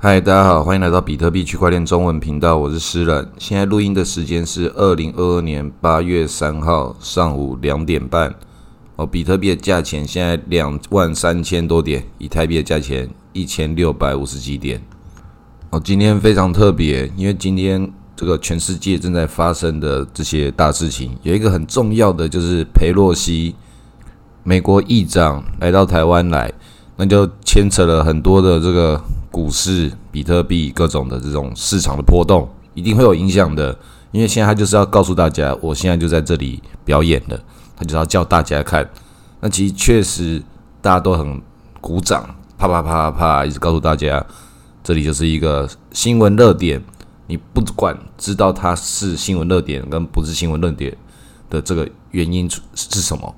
嗨，大家好，欢迎来到比特币区块链中文频道，我是诗人。现在录音的时间是二零二二年八月三号上午两点半。哦，比特币的价钱现在两万三千多点，以太币的价钱一千六百五十几点。哦，今天非常特别，因为今天这个全世界正在发生的这些大事情，有一个很重要的就是佩洛西，美国议长来到台湾来，那就牵扯了很多的这个。股市、比特币各种的这种市场的波动，一定会有影响的。因为现在他就是要告诉大家，我现在就在这里表演的，他就是要叫大家看。那其实确实大家都很鼓掌，啪啪啪啪啪，一直告诉大家，这里就是一个新闻热点。你不管知道它是新闻热点跟不是新闻热点的这个原因是什么，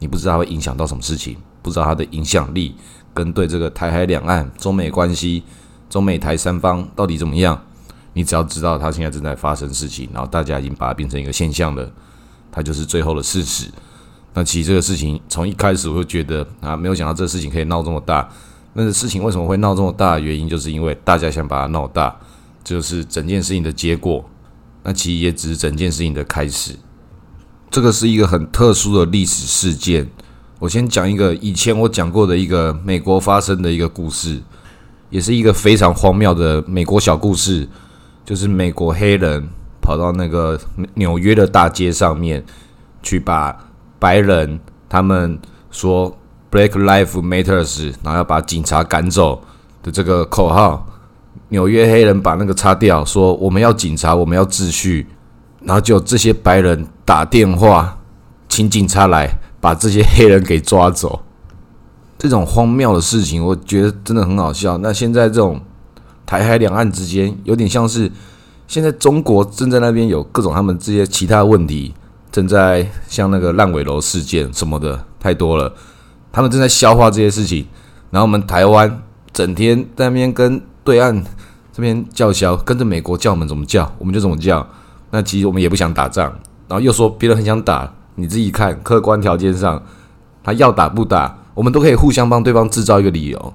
你不知道它会影响到什么事情，不知道它的影响力。跟对这个台海两岸、中美关系、中美台三方到底怎么样？你只要知道它现在正在发生事情，然后大家已经把它变成一个现象了，它就是最后的事实。那其实这个事情从一开始我就觉得啊，没有想到这个事情可以闹这么大。那事情为什么会闹这么大？原因就是因为大家想把它闹大，就是整件事情的结果。那其实也只是整件事情的开始。这个是一个很特殊的历史事件。我先讲一个以前我讲过的一个美国发生的一个故事，也是一个非常荒谬的美国小故事，就是美国黑人跑到那个纽约的大街上面去把白人他们说 “Black Life Matters”，然后要把警察赶走的这个口号，纽约黑人把那个擦掉，说我们要警察，我们要秩序，然后就这些白人打电话请警察来。把这些黑人给抓走，这种荒谬的事情，我觉得真的很好笑。那现在这种台海两岸之间，有点像是现在中国正在那边有各种他们这些其他问题，正在像那个烂尾楼事件什么的太多了，他们正在消化这些事情。然后我们台湾整天在那边跟对岸这边叫嚣，跟着美国叫我们怎么叫，我们就怎么叫。那其实我们也不想打仗，然后又说别人很想打。你自己看，客观条件上，他要打不打，我们都可以互相帮对方制造一个理由。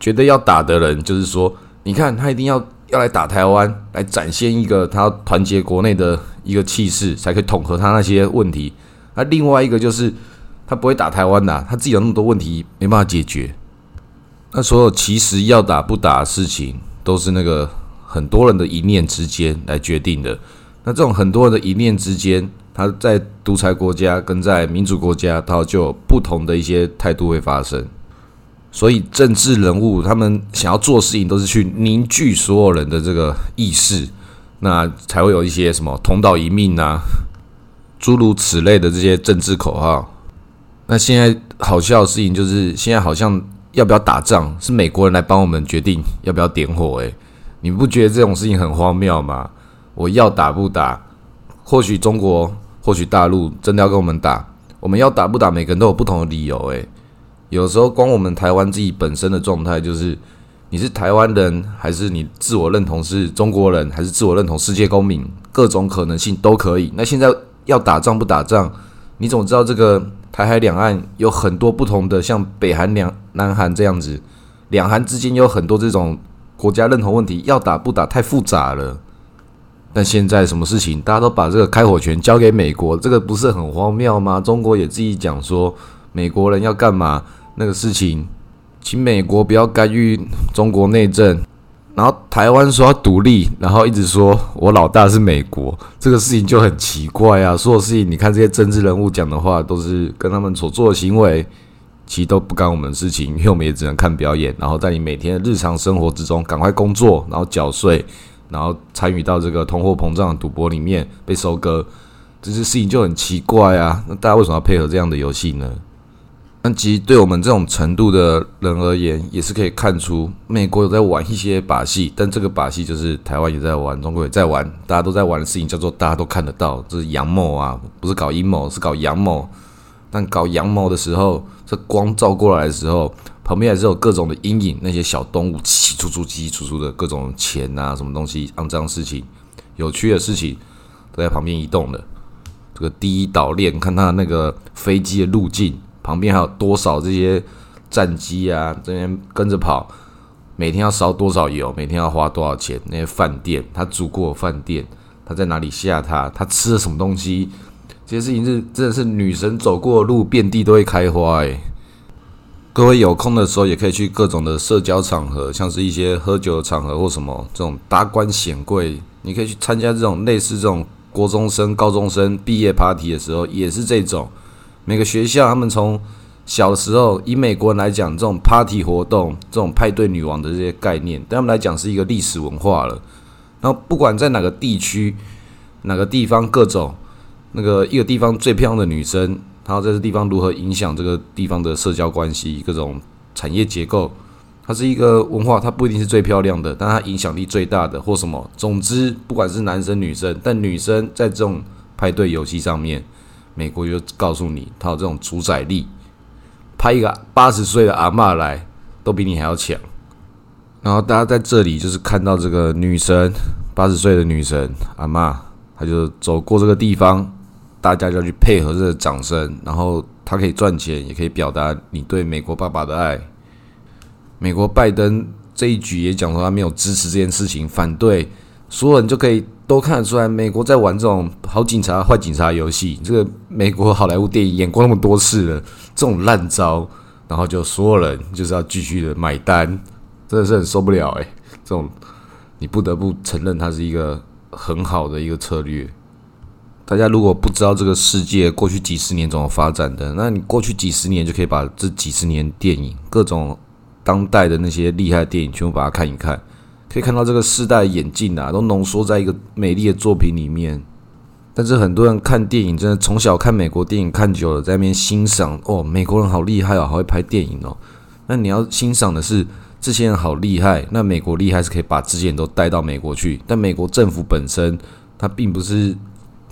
觉得要打的人，就是说，你看他一定要要来打台湾，来展现一个他团结国内的一个气势，才可以统合他那些问题。那另外一个就是，他不会打台湾的，他自己有那么多问题没办法解决。那所有其实要打不打的事情，都是那个很多人的一念之间来决定的。那这种很多人的一念之间。他在独裁国家跟在民主国家，他就有不同的一些态度会发生。所以政治人物他们想要做事情，都是去凝聚所有人的这个意识，那才会有一些什么同岛一命啊，诸如此类的这些政治口号。那现在好笑的事情就是，现在好像要不要打仗，是美国人来帮我们决定要不要点火。诶，你不觉得这种事情很荒谬吗？我要打不打？或许中国。或许大陆真的要跟我们打，我们要打不打，每个人都有不同的理由。诶，有时候光我们台湾自己本身的状态，就是你是台湾人，还是你自我认同是中国人，还是自我认同世界公民，各种可能性都可以。那现在要打仗不打仗，你怎么知道这个台海两岸有很多不同的，像北韩两、南韩这样子，两韩之间有很多这种国家认同问题，要打不打太复杂了。但现在什么事情，大家都把这个开火权交给美国，这个不是很荒谬吗？中国也自己讲说，美国人要干嘛？那个事情，请美国不要干预中国内政。然后台湾说要独立，然后一直说我老大是美国，这个事情就很奇怪啊。所有事情，你看这些政治人物讲的话，都是跟他们所做的行为，其实都不干我们的事情，因为我们也只能看表演。然后在你每天的日常生活之中，赶快工作，然后缴税。然后参与到这个通货膨胀的赌博里面被收割，这些事情就很奇怪啊！那大家为什么要配合这样的游戏呢？那其实对我们这种程度的人而言，也是可以看出美国有在玩一些把戏，但这个把戏就是台湾也在玩，中国也在玩，大家都在玩的事情叫做大家都看得到，这是阳谋啊，不是搞阴谋，是搞阳谋。但搞阳谋的时候，这光照过来的时候。旁边还是有各种的阴影，那些小动物起出出、起起出出的各种钱啊，什么东西肮脏事情、有趣的事情都在旁边移动的。这个第一岛链，看它那个飞机的路径，旁边还有多少这些战机啊，这边跟着跑。每天要烧多少油，每天要花多少钱，那些饭店他住过饭店，他在哪里下他，他吃了什么东西，这些事情是真的是女神走过的路，遍地都会开花诶。各位有空的时候，也可以去各种的社交场合，像是一些喝酒的场合或什么这种达官显贵，你可以去参加这种类似这种国中生、高中生毕业 party 的时候，也是这种。每个学校他们从小时候，以美国人来讲，这种 party 活动、这种派对女王的这些概念，对他们来讲是一个历史文化了。然后不管在哪个地区、哪个地方，各种那个一个地方最漂亮的女生。然后在这地方如何影响这个地方的社交关系、各种产业结构？它是一个文化，它不一定是最漂亮的，但它影响力最大的或什么。总之，不管是男生女生，但女生在这种派对游戏上面，美国就告诉你，它有这种主宰力，派一个八十岁的阿嬷来，都比你还要强。然后大家在这里就是看到这个女神，八十岁的女神阿嬷，她就走过这个地方。大家就要去配合这个掌声，然后他可以赚钱，也可以表达你对美国爸爸的爱。美国拜登这一局也讲说他没有支持这件事情，反对，所有人就可以都看得出来，美国在玩这种好警察坏警察游戏。这个美国好莱坞电影演过那么多次了，这种烂招，然后就所有人就是要继续的买单，真的是很受不了哎。这种你不得不承认，它是一个很好的一个策略。大家如果不知道这个世界过去几十年怎么发展的，那你过去几十年就可以把这几十年电影各种当代的那些厉害的电影全部把它看一看，可以看到这个世代演进啊，都浓缩在一个美丽的作品里面。但是很多人看电影，真的从小看美国电影看久了，在那边欣赏哦，美国人好厉害哦，好会拍电影哦。那你要欣赏的是这些人好厉害，那美国厉害是可以把这些人都带到美国去，但美国政府本身它并不是。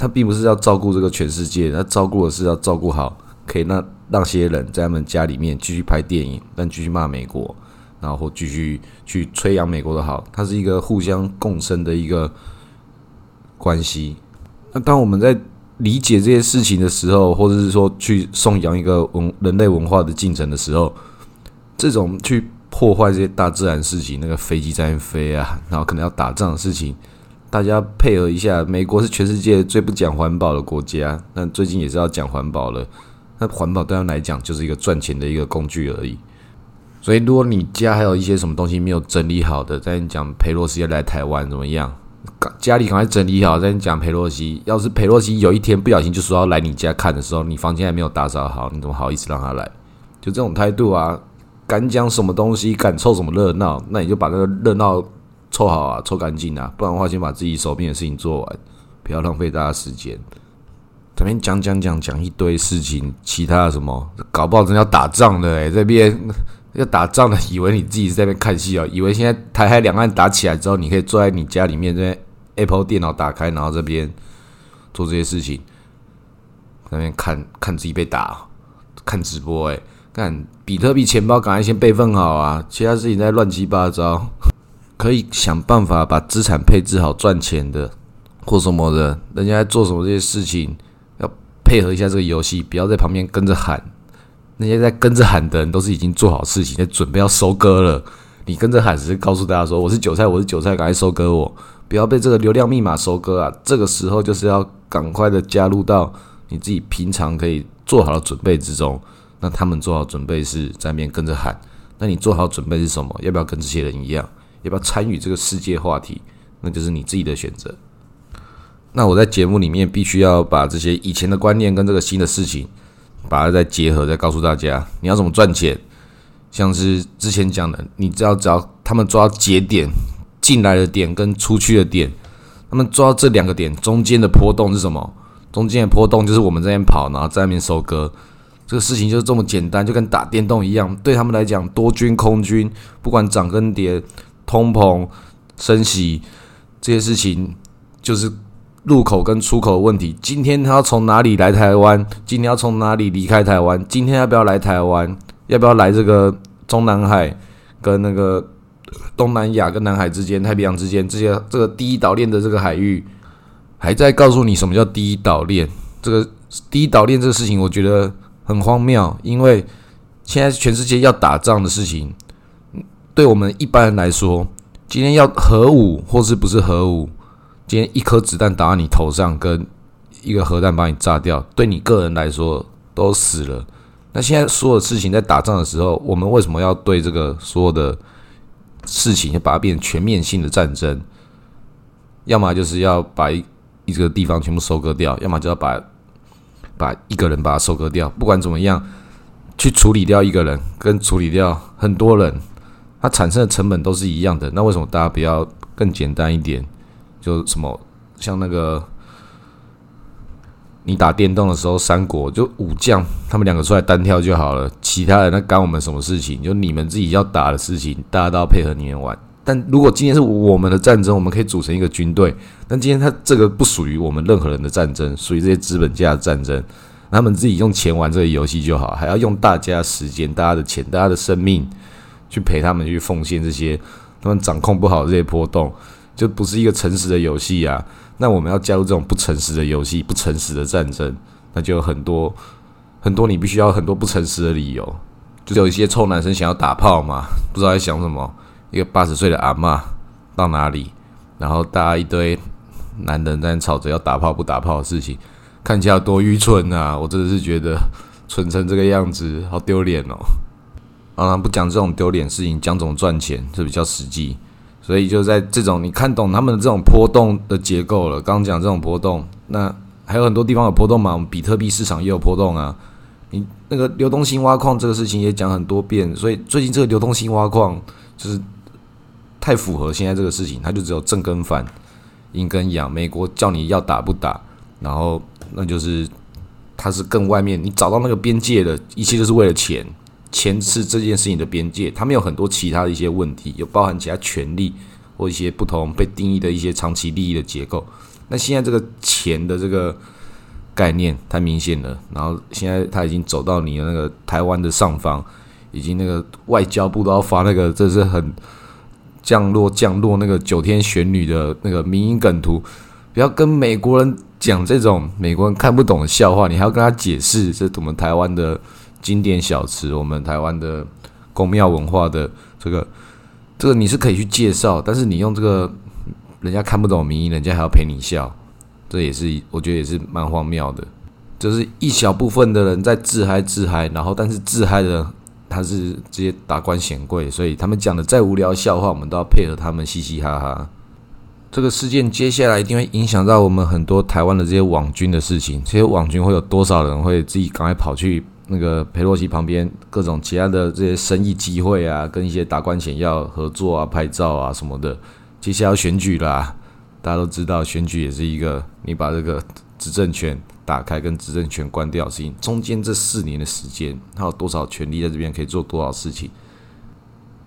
他并不是要照顾这个全世界，他照顾的是要照顾好，可以让那些人在他们家里面继续拍电影，但继续骂美国，然后继续去吹扬美国的好，它是一个互相共生的一个关系。那当我们在理解这些事情的时候，或者是说去颂扬一个文人类文化的进程的时候，这种去破坏这些大自然事情，那个飞机在飞啊，然后可能要打仗的事情。大家配合一下，美国是全世界最不讲环保的国家，那最近也是要讲环保了。那环保对他来讲就是一个赚钱的一个工具而已。所以，如果你家还有一些什么东西没有整理好的，在你讲佩洛西要来台湾怎么样？家里赶快整理好，在你讲佩洛西。要是佩洛西有一天不小心就说要来你家看的时候，你房间还没有打扫好，你怎么好意思让他来？就这种态度啊！敢讲什么东西，敢凑什么热闹，那你就把那个热闹。凑好啊，凑干净啊，不然的话，先把自己手边的事情做完，不要浪费大家时间。这边讲讲讲讲一堆事情，其他什么，搞不好真要打仗的诶，这边 要打仗的，以为你自己是在那边看戏哦，以为现在台海两岸打起来之后，你可以坐在你家里面，这 Apple 电脑打开，然后这边做这些事情，那边看看自己被打，看直播诶，看比特币钱包，赶快先备份好啊，其他事情在乱七八糟。可以想办法把资产配置好，赚钱的或什么的，人家在做什么这些事情，要配合一下这个游戏，不要在旁边跟着喊。那些在跟着喊的人，都是已经做好事情，在准备要收割了。你跟着喊，只是告诉大家说：“我是韭菜，我是韭菜，赶快收割我，不要被这个流量密码收割啊！”这个时候就是要赶快的加入到你自己平常可以做好的准备之中。那他们做好准备是在面跟着喊，那你做好准备是什么？要不要跟这些人一样？要不要参与这个世界话题？那就是你自己的选择。那我在节目里面必须要把这些以前的观念跟这个新的事情，把它再结合，再告诉大家你要怎么赚钱。像是之前讲的，你只要只要他们抓节点进来的点跟出去的点，他们抓这两个点中间的波动是什么？中间的波动就是我们这边跑，然后在那边收割。这个事情就是这么简单，就跟打电动一样。对他们来讲，多军空军，不管涨跟跌。通膨、升息这些事情，就是入口跟出口的问题。今天他要从哪里来台湾？今天要从哪里离开台湾？今天要不要来台湾？要不要来这个中南海跟那个东南亚跟南海之间、太平洋之间这些这个第一岛链的这个海域，还在告诉你什么叫第一岛链？这个第一岛链这个事情，我觉得很荒谬，因为现在全世界要打仗的事情。对我们一般人来说，今天要核武或是不是核武，今天一颗子弹打到你头上，跟一个核弹把你炸掉，对你个人来说都死了。那现在所有事情在打仗的时候，我们为什么要对这个所有的事情把它变成全面性的战争？要么就是要把一一个地方全部收割掉，要么就要把把一个人把它收割掉。不管怎么样，去处理掉一个人跟处理掉很多人，它产生的成本都是一样的。那为什么大家不要更简单一点？就什么像那个。你打电动的时候，三国就武将他们两个出来单挑就好了，其他人那干我们什么事情？就你们自己要打的事情，大家都要配合你们玩。但如果今天是我们的战争，我们可以组成一个军队。但今天他这个不属于我们任何人的战争，属于这些资本家的战争。他们自己用钱玩这个游戏就好，还要用大家时间、大家的钱、大家的生命去陪他们去奉献这些，他们掌控不好这些波动，就不是一个诚实的游戏啊。那我们要加入这种不诚实的游戏、不诚实的战争，那就有很多很多你必须要很多不诚实的理由。就有一些臭男生想要打炮嘛，不知道在想什么。一个八十岁的阿妈到哪里，然后大家一堆男人在吵着要打炮不打炮的事情，看起来多愚蠢啊！我真的是觉得蠢成这个样子，好丢脸哦。啊，不讲这种丢脸事情，讲怎么赚钱，这比较实际。所以就在这种你看懂他们的这种波动的结构了。刚刚讲这种波动，那还有很多地方有波动嘛？我们比特币市场也有波动啊。你那个流动性挖矿这个事情也讲很多遍，所以最近这个流动性挖矿就是太符合现在这个事情，它就只有正跟反，阴跟阳。美国叫你要打不打，然后那就是它是更外面，你找到那个边界的一切就是为了钱。钱是这件事情的边界，他们有很多其他的一些问题，有包含其他权利或一些不同被定义的一些长期利益的结构。那现在这个钱的这个概念太明显了，然后现在他已经走到你的那个台湾的上方，已经那个外交部都要发那个，这是很降落降落那个九天玄女的那个民营梗图，不要跟美国人讲这种美国人看不懂的笑话，你还要跟他解释这我们台湾的。经典小吃，我们台湾的宫庙文化的这个，这个你是可以去介绍，但是你用这个人家看不懂名义，人家还要陪你笑，这也是我觉得也是蛮荒谬的。就是一小部分的人在自嗨自嗨，然后但是自嗨的他是这些达官显贵，所以他们讲的再无聊笑话，我们都要配合他们嘻嘻哈哈。这个事件接下来一定会影响到我们很多台湾的这些网军的事情，这些网军会有多少人会自己赶快跑去？那个佩洛西旁边各种其他的这些生意机会啊，跟一些达官显要合作啊、拍照啊什么的，接下来要选举啦，大家都知道选举也是一个你把这个执政权打开跟执政权关掉的事情。中间这四年的时间，他有多少权利在这边可以做多少事情？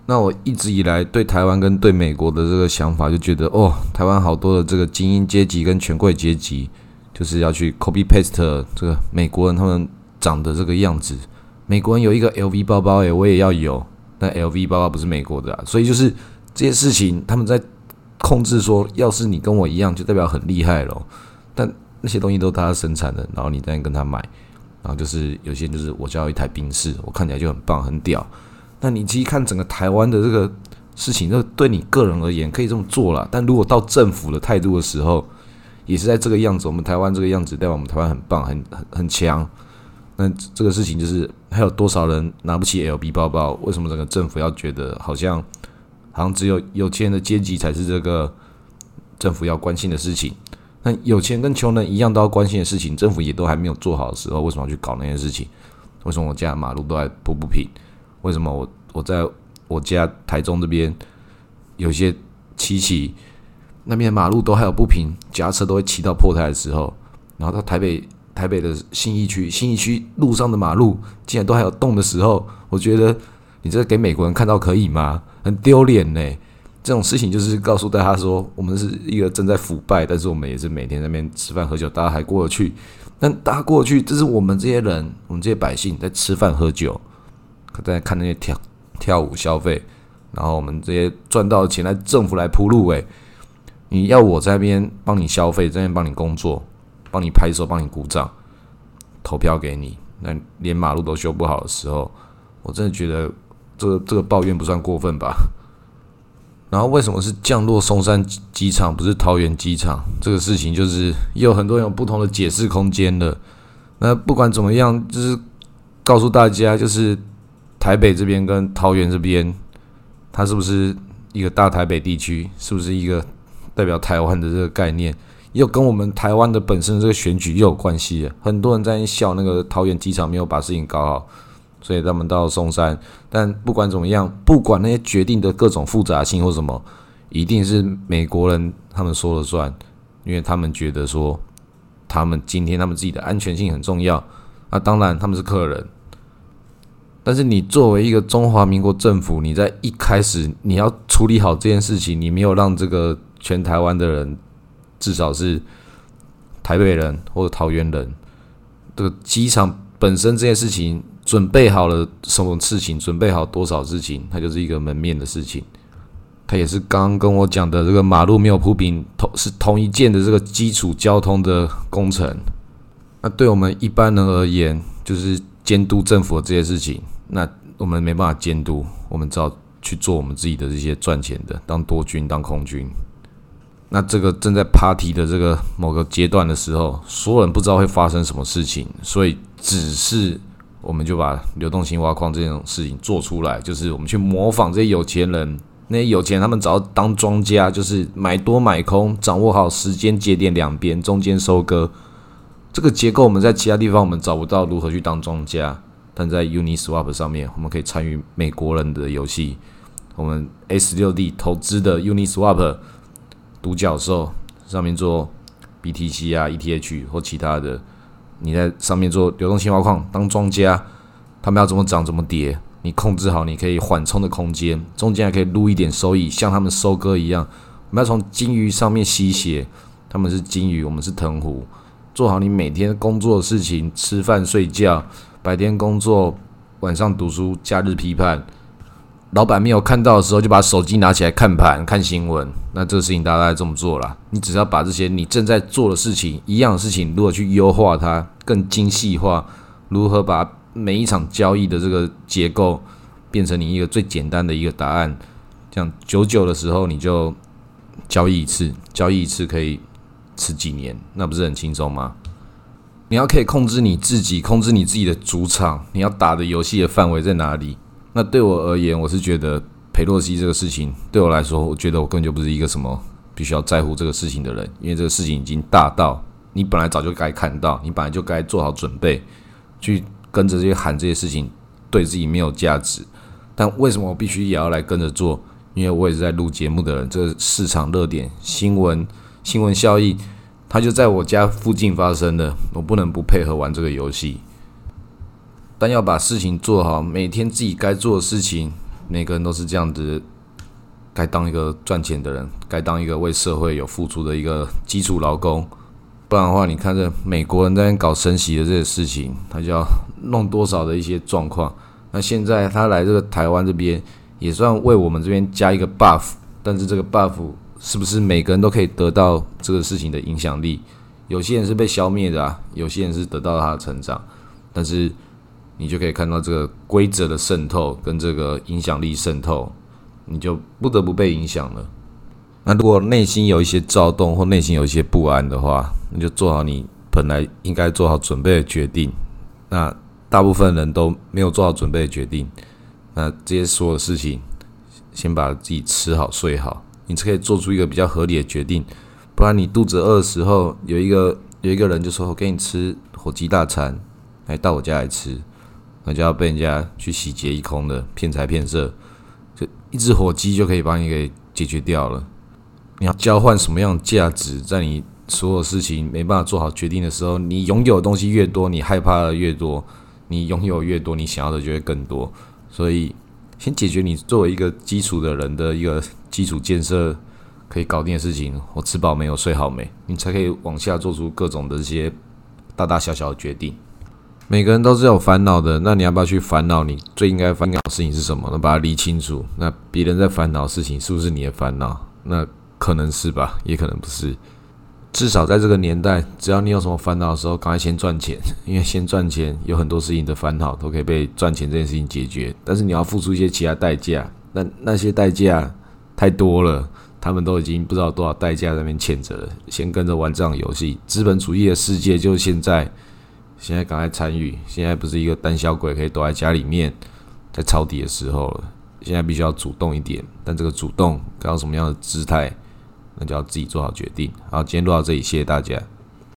那我一直以来对台湾跟对美国的这个想法，就觉得哦，台湾好多的这个精英阶级跟权贵阶级，就是要去 copy paste 这个美国人他们。长的这个样子，美国人有一个 LV 包包，诶，我也要有。但 LV 包包不是美国的，啊，所以就是这些事情，他们在控制说，要是你跟我一样，就代表很厉害了。但那些东西都是他生产的，然后你再跟他买，然后就是有些就是我交一台宾士，我看起来就很棒很屌。那你其实看整个台湾的这个事情，就对你个人而言可以这么做了。但如果到政府的态度的时候，也是在这个样子。我们台湾这个样子，代表我们台湾很棒，很很很强。那这个事情就是还有多少人拿不起 LB 包包？为什么整个政府要觉得好像好像只有有钱人的阶级才是这个政府要关心的事情？那有钱跟穷人一样都要关心的事情，政府也都还没有做好的时候，为什么要去搞那些事情？为什么我家马路都还铺不平？为什么我我在我家台中这边有些骑骑那边马路都还有不平，夹车都会骑到破胎的时候，然后到台北。台北的新义区，新义区路上的马路竟然都还有洞的时候，我觉得你这给美国人看到可以吗？很丢脸呢。这种事情就是告诉大家说，我们是一个正在腐败，但是我们也是每天在那边吃饭喝酒，大家还过得去。但大家过去，这是我们这些人，我们这些百姓在吃饭喝酒，在看那些跳跳舞消费，然后我们这些赚到的钱来政府来铺路。诶，你要我在那边帮你消费，在那边帮你工作。帮你拍手，帮你鼓掌，投票给你。那连马路都修不好的时候，我真的觉得这个这个抱怨不算过分吧？然后为什么是降落松山机场，不是桃园机场？这个事情就是也有很多人有不同的解释空间的。那不管怎么样，就是告诉大家，就是台北这边跟桃园这边，它是不是一个大台北地区？是不是一个代表台湾的这个概念？又跟我们台湾的本身这个选举又有关系。很多人在笑那个桃园机场没有把事情搞好。所以他们到松山，但不管怎么样，不管那些决定的各种复杂性或什么，一定是美国人他们说了算，因为他们觉得说，他们今天他们自己的安全性很重要。那当然他们是客人，但是你作为一个中华民国政府，你在一开始你要处理好这件事情，你没有让这个全台湾的人，至少是台北人或者桃园人，这个机场本身这件事情。准备好了什么事情？准备好多少事情？它就是一个门面的事情。它也是刚刚跟我讲的这个马路没有铺平，同是同一件的这个基础交通的工程。那对我们一般人而言，就是监督政府的这些事情。那我们没办法监督，我们只好去做我们自己的这些赚钱的，当多军，当空军。那这个正在 party 的这个某个阶段的时候，所有人不知道会发生什么事情，所以只是。我们就把流动性挖矿这种事情做出来，就是我们去模仿这些有钱人，那些有钱他们只要当庄家，就是买多买空，掌握好时间节点两边中间收割这个结构，我们在其他地方我们找不到如何去当庄家，但在 Uniswap 上面，我们可以参与美国人的游戏。我们 S 六 D 投资的 Uniswap 独角兽上面做 BTC 啊、ETH 或其他的。你在上面做流动性挖矿当庄家，他们要怎么涨怎么跌，你控制好，你可以缓冲的空间，中间还可以撸一点收益，像他们收割一样。我们要从金鱼上面吸血，他们是金鱼，我们是藤壶。做好你每天工作的事情，吃饭睡觉，白天工作，晚上读书，假日批判。老板没有看到的时候，就把手机拿起来看盘、看新闻。那这个事情大家这么做了。你只要把这些你正在做的事情，一样的事情，如何去优化它、更精细化，如何把每一场交易的这个结构变成你一个最简单的一个答案，这样久久的时候你就交易一次，交易一次可以吃几年，那不是很轻松吗？你要可以控制你自己，控制你自己的主场，你要打的游戏的范围在哪里？那对我而言，我是觉得裴洛西这个事情对我来说，我觉得我根本就不是一个什么必须要在乎这个事情的人，因为这个事情已经大到你本来早就该看到，你本来就该做好准备，去跟着这些喊这些事情，对自己没有价值。但为什么我必须也要来跟着做？因为我也是在录节目的人，这个市场热点、新闻、新闻效益，它就在我家附近发生的，我不能不配合玩这个游戏。但要把事情做好，每天自己该做的事情，每个人都是这样子，该当一个赚钱的人，该当一个为社会有付出的一个基础劳工。不然的话，你看这美国人在搞升息的这些事情，他就要弄多少的一些状况。那现在他来这个台湾这边，也算为我们这边加一个 buff。但是这个 buff 是不是每个人都可以得到这个事情的影响力？有些人是被消灭的啊，有些人是得到他的成长，但是。你就可以看到这个规则的渗透跟这个影响力渗透，你就不得不被影响了。那如果内心有一些躁动或内心有一些不安的话，你就做好你本来应该做好准备的决定。那大部分人都没有做好准备的决定，那这些所有事情，先把自己吃好睡好，你才可以做出一个比较合理的决定。不然你肚子饿的时候，有一个有一个人就说：“我给你吃火鸡大餐，来到我家来吃。”那就要被人家去洗劫一空的骗财骗色，就一只火鸡就可以把你给解决掉了。你要交换什么样价值？在你所有事情没办法做好决定的时候，你拥有的东西越多，你害怕的越多；你拥有越多，你想要的就会更多。所以，先解决你作为一个基础的人的一个基础建设可以搞定的事情。我吃饱没有？睡好没？你才可以往下做出各种的这些大大小小的决定。每个人都是有烦恼的，那你要不要去烦恼？你最应该烦恼的事情是什么？那把它理清楚。那别人在烦恼的事情是不是你的烦恼？那可能是吧，也可能不是。至少在这个年代，只要你有什么烦恼的时候，赶快先赚钱，因为先赚钱，有很多事情的烦恼都可以被赚钱这件事情解决。但是你要付出一些其他代价，那那些代价太多了，他们都已经不知道多少代价在那边欠着了，先跟着玩这场游戏。资本主义的世界就是现在，现在赶快参与，现在不是一个胆小鬼可以躲在家里面在抄底的时候了，现在必须要主动一点。但这个主动搞什么样的姿态，那就要自己做好决定。好，今天录到这里，谢谢大家。